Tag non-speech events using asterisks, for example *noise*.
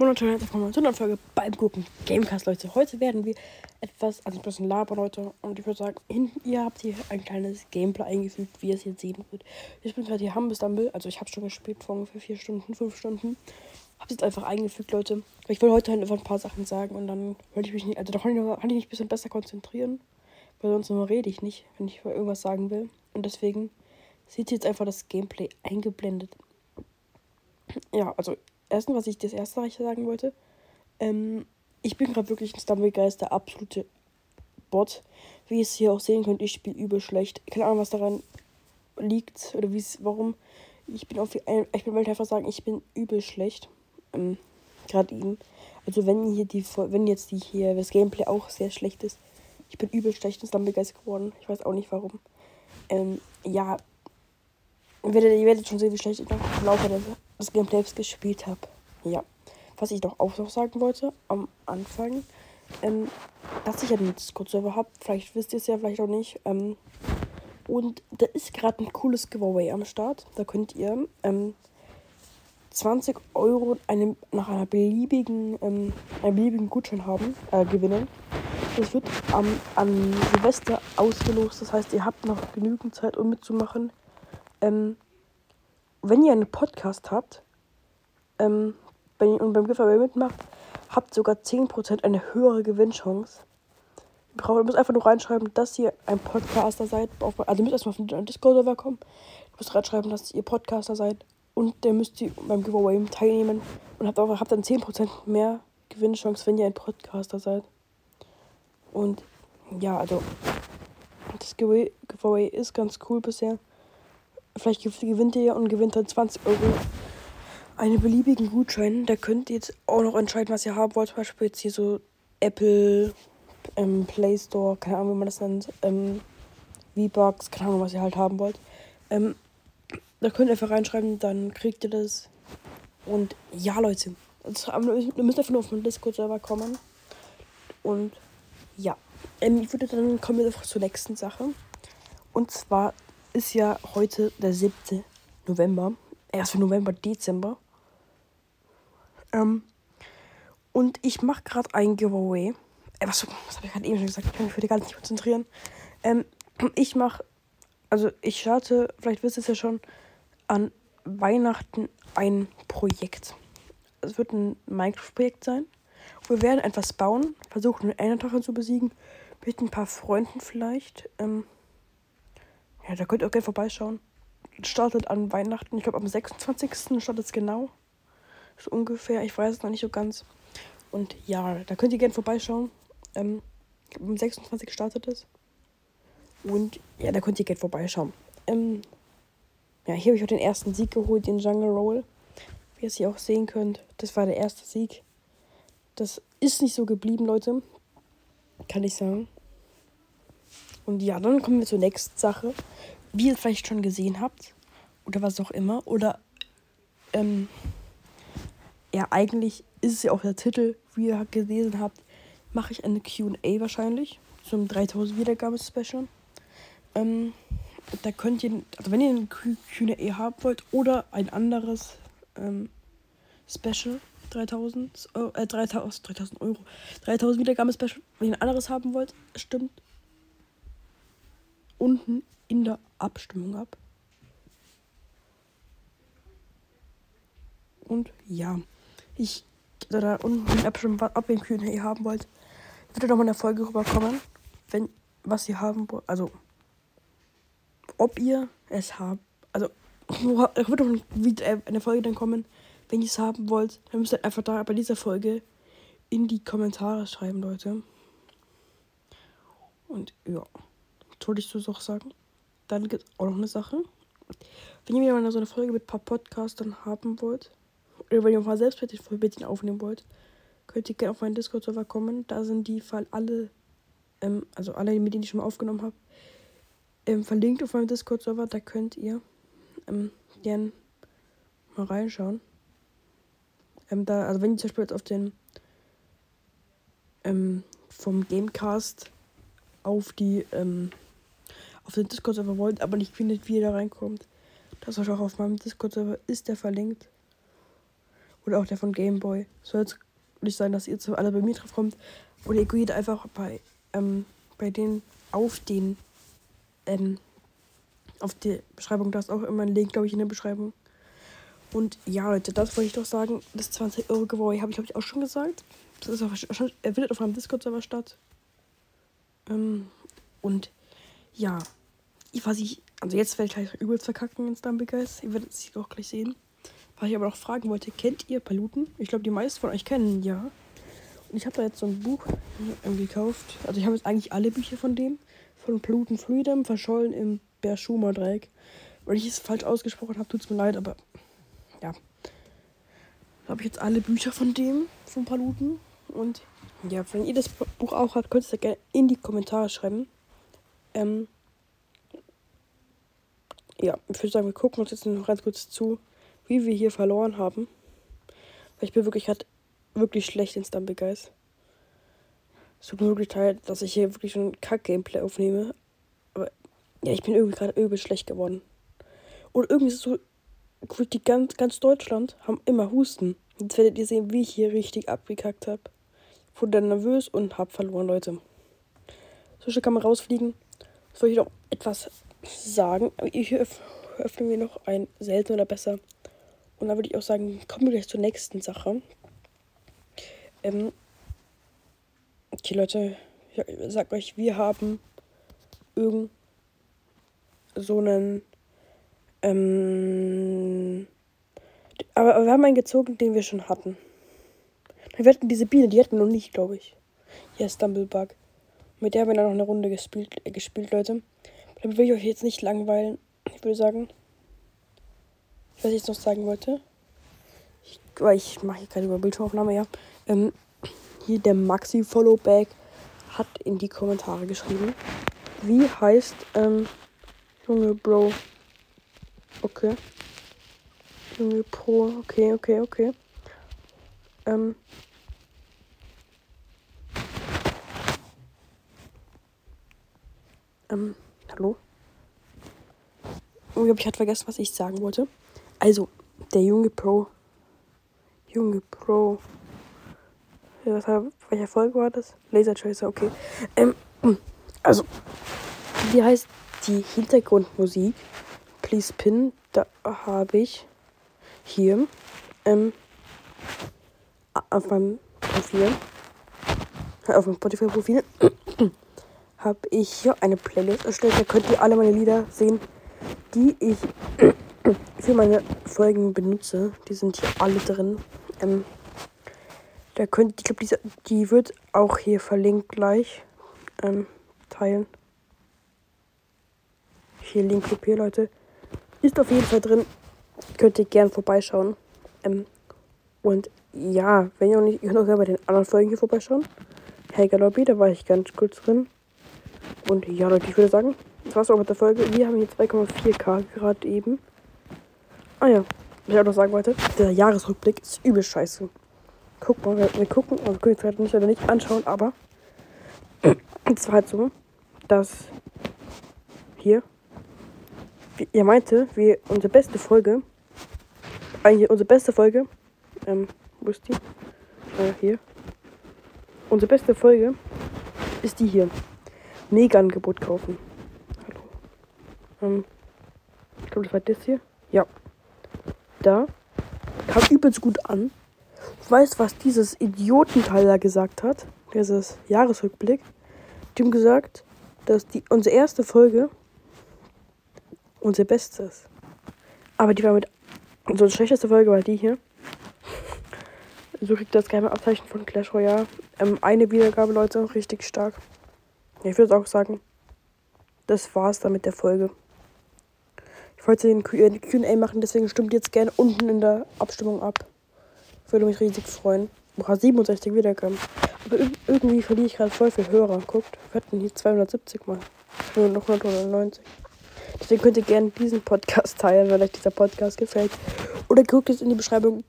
Monate von einer Sonderfolge beim Gucken Gamecast, Leute. Heute werden wir etwas, also ein bisschen labern, Leute. Und ich würde sagen, hinten, ihr habt hier ein kleines Gameplay eingefügt, wie es jetzt sehen wird. Ich bin gerade hier Humble Stumble, also ich habe schon gespielt vor ungefähr vier Stunden, fünf Stunden. Hab's jetzt einfach eingefügt, Leute. Ich will heute halt einfach ein paar Sachen sagen und dann wollte ich mich nicht, also da kann ich, kann ich mich ein bisschen besser konzentrieren. Weil sonst immer rede ich nicht, wenn ich irgendwas sagen will. Und deswegen seht ihr jetzt einfach das Gameplay eingeblendet. Ja, also erstens, was ich das erste Reich sagen wollte, ähm, ich bin gerade wirklich ein Stumblegeist, der absolute Bot. Wie ihr es hier auch sehen könnt, ich spiele übel schlecht. Keine Ahnung, was daran liegt oder wie es, warum. Ich bin auf, ich bin einfach sagen, ich bin übel schlecht. Ähm, gerade ihn. Also wenn hier die, wenn jetzt die hier das Gameplay auch sehr schlecht ist, ich bin übel schlecht in Stumblegeist geworden. Ich weiß auch nicht warum. Ähm, ja, ihr werdet, ihr werdet schon sehen, wie schlecht ich noch im Laufe des Gameplays gespielt habe. Ja. Was ich doch auch noch sagen wollte am Anfang, ähm, dass ich einen Discord-Server habe. Vielleicht wisst ihr es ja, vielleicht auch nicht. Ähm, und da ist gerade ein cooles Giveaway am Start. Da könnt ihr ähm, 20 Euro eine, nach einer beliebigen, ähm, einen beliebigen Gutschein haben, äh, gewinnen. Das wird am, an Silvester ausgelost. Das heißt, ihr habt noch genügend Zeit, um mitzumachen. Ähm, wenn ihr einen Podcast habt ähm, wenn ihr, und beim Giveaway mitmacht, habt sogar 10% eine höhere Gewinnchance. Ihr, braucht, ihr müsst einfach nur reinschreiben, dass ihr ein Podcaster seid. Also ihr müsst erstmal auf den Discord-Server kommen. Ihr müsst reinschreiben, dass ihr Podcaster seid. Und dann müsst ihr beim Giveaway teilnehmen. Und habt, auch, habt dann 10% mehr Gewinnchance, wenn ihr ein Podcaster seid. Und ja, also das Giveaway ist ganz cool bisher. Vielleicht gewinnt ihr ja und gewinnt dann 20 Euro einen beliebigen Gutschein. Da könnt ihr jetzt auch noch entscheiden, was ihr haben wollt. Zum Beispiel jetzt hier so Apple, ähm, Play Store, keine Ahnung, wie man das nennt. Ähm, V-Bucks, keine Ahnung, was ihr halt haben wollt. Ähm, da könnt ihr einfach reinschreiben, dann kriegt ihr das. Und ja, Leute, ihr müsst einfach nur auf den Discord-Server kommen. Und ja, ähm, ich würde dann kommen wir zur nächsten Sache. Und zwar ist ja heute der 7. November. Erst für November, Dezember. Ähm, und ich mache gerade ein Giveaway. Äh, was, was habe ich gerade eben schon gesagt? Ich kann mich für die gar nicht konzentrieren. Ähm, *clears throat* ich mache, also ich starte, vielleicht wisst ihr es ja schon, an Weihnachten ein Projekt. Es wird ein Minecraft-Projekt sein. Wir werden etwas bauen, versuchen einen Enderdrachen zu besiegen, mit ein paar Freunden vielleicht. Ähm, ja, da könnt ihr auch gerne vorbeischauen. Startet an Weihnachten, ich glaube am 26. startet es genau. So ungefähr, ich weiß es noch nicht so ganz. Und ja, da könnt ihr gerne vorbeischauen. Ähm, am 26. startet es. Und ja, da könnt ihr gerne vorbeischauen. Ähm, ja, hier habe ich auch den ersten Sieg geholt, den Jungle Roll. Wie ihr es hier auch sehen könnt, das war der erste Sieg. Das ist nicht so geblieben, Leute. Kann ich sagen. Und ja, dann kommen wir zur nächsten Sache. Wie ihr vielleicht schon gesehen habt, oder was auch immer, oder ähm, ja, eigentlich ist es ja auch der Titel, wie ihr gelesen habt, mache ich eine QA wahrscheinlich zum 3000 Wiedergabe-Special. Ähm, da könnt ihr, also wenn ihr eine QA haben wollt oder ein anderes ähm, Special, 3000, äh, 3000, 3000 Euro, 3000 Wiedergabe-Special, wenn ihr ein anderes haben wollt, stimmt unten in der Abstimmung ab. Und ja, ich da unten abstimmen, ob ihr ein Q&A haben wollt. Wird noch mal eine Folge rüberkommen, wenn was ihr haben wollt, also ob ihr es habt, also *laughs* wird doch wieder eine Folge dann kommen, wenn ihr es haben wollt, dann müsst ihr einfach da bei dieser Folge in die Kommentare schreiben, Leute. Und ja, wollte ich so auch sagen. Dann gibt es auch noch eine Sache. Wenn ihr wieder mal so eine Folge mit ein paar Podcastern haben wollt, oder wenn ihr mal selbst mit den aufnehmen wollt, könnt ihr gerne auf meinen Discord-Server kommen. Da sind die Fall alle, ähm, also alle, mit denen ich schon mal aufgenommen habe, ähm, verlinkt auf meinem Discord-Server. Da könnt ihr ähm, gern mal reinschauen. Ähm, da, also wenn ihr zum Beispiel jetzt auf den ähm, vom Gamecast auf die ähm, auf den Discord-Server wollt, aber nicht findet, wie ihr da reinkommt, das euch auch auf meinem Discord-Server ist der verlinkt. Oder auch der von Gameboy. Soll jetzt nicht sein, dass ihr zu alle bei mir drauf kommt. Oder ihr geht einfach bei, ähm, bei denen auf den, ähm, auf die Beschreibung. Da ist auch immer ein Link, glaube ich, in der Beschreibung. Und ja, Leute, das wollte ich doch sagen. Das 20 Euro Giveaway habe ich, glaube ich, auch schon gesagt. Das ist er findet auf einem Discord-Server statt. Ähm, und ja, ich weiß nicht, also jetzt werde ich gleich übelst verkacken in Stumble Guys. Ihr werdet es auch gleich sehen. Was ich aber noch fragen wollte, kennt ihr Paluten? Ich glaube, die meisten von euch kennen ja. Und ich habe da jetzt so ein Buch gekauft. Also ich habe jetzt eigentlich alle Bücher von dem. Von Paluten Freedom, verschollen im Berschumer-Dreieck. Wenn ich es falsch ausgesprochen habe, tut es mir leid, aber ja. Da habe ich jetzt alle Bücher von dem, von Paluten. Und ja, wenn ihr das Buch auch habt, könnt ihr es gerne in die Kommentare schreiben. Ähm, ja, ich würde sagen, wir gucken uns jetzt noch ganz kurz zu, wie wir hier verloren haben. Weil ich bin wirklich halt wirklich schlecht in Stumble Guys. Es tut mir wirklich leid, dass ich hier wirklich schon Kack-Gameplay aufnehme. Aber ja, ich bin irgendwie gerade übel schlecht geworden. Und irgendwie ist es so, die ganz, ganz Deutschland haben immer Husten. Jetzt werdet ihr sehen, wie ich hier richtig abgekackt habe. Wurde dann nervös und hab verloren, Leute. So schnell kann man rausfliegen. Soll ich noch etwas sagen? Ich öffne mir noch ein selten oder besser. Und dann würde ich auch sagen, kommen wir gleich zur nächsten Sache. Ähm okay, Leute, ich sag euch, wir haben irgend so einen ähm, aber, wir haben einen gezogen, den wir schon hatten. Wir hatten diese Biene, die hatten wir noch nicht, glaube ich. Hier ist Stumblebug. Mit der haben wir dann noch eine Runde gespielt, äh, gespielt Leute. Damit will ich euch jetzt nicht langweilen. Ich würde sagen, was ich jetzt noch sagen wollte. Ich, ich mache hier gerade über Bildschirmaufnahme, ja. Ähm, hier der Maxi Followback hat in die Kommentare geschrieben. Wie heißt, ähm, Junge Bro, Okay. Junge Pro. Okay, okay, okay. Ähm. Ähm, hallo? Oh, ich hatte vergessen, was ich sagen wollte. Also, der junge Pro. Junge Pro. Was, welcher Folge war das? Laser Tracer, okay. Ähm, *clears throat* also, wie heißt die Hintergrundmusik Please Pin, da habe ich hier ähm, auf meinem Profil, auf meinem Spotify-Profil, habe ich hier eine Playlist erstellt. Da könnt ihr alle meine Lieder sehen, die ich *coughs* für meine Folgen benutze. Die sind hier alle drin. Ähm, da könnt, ich glaube, die wird auch hier verlinkt gleich ähm, teilen. Hier Link kopieren, Leute. Ist auf jeden Fall drin. Könnt ihr gerne vorbeischauen. Ähm, und ja, wenn ihr noch nicht, ihr könnt auch gerne bei den anderen Folgen hier vorbeischauen. Helga Lobby, da war ich ganz kurz drin. Und ja, Leute, ich würde sagen, das war's auch mit der Folge. Wir haben hier 2,4k gerade eben. Ah ja, was ich auch noch sagen wollte, der Jahresrückblick ist übel scheiße. Guck mal, wir, wir gucken, also wir können jetzt nicht oder nicht anschauen, aber *clears throat* es war halt so, dass hier er meinte, wie unsere beste Folge, eigentlich unsere beste Folge, ähm, wo ist die? Äh, hier. Unsere beste Folge ist die hier. Mega-Angebot kaufen. Hallo. Ähm, ich glaube, das war das hier. Ja. Da. Kam übelst gut an. Ich weiß, was dieses Idiotenteil da gesagt hat. Dieses Jahresrückblick. Die haben gesagt, dass die unsere erste Folge unser Bestes. Aber die war mit. Unsere schlechteste Folge war die hier. So kriegt das geheime Abzeichen von Clash Royale. Ähm, eine Wiedergabe, Leute, richtig stark. Ich würde auch sagen, das war's dann mit der Folge. Ich wollte den QA machen, deswegen stimmt jetzt gerne unten in der Abstimmung ab. Würde mich riesig freuen. Boah, 67 Wiedergaben. Aber irgendwie verliere ich gerade voll viel Hörer. Guckt, wir hatten hier 270 mal. Nur noch 190. Deswegen könnt ihr gerne diesen Podcast teilen, wenn euch dieser Podcast gefällt. Oder guckt jetzt in die Beschreibung,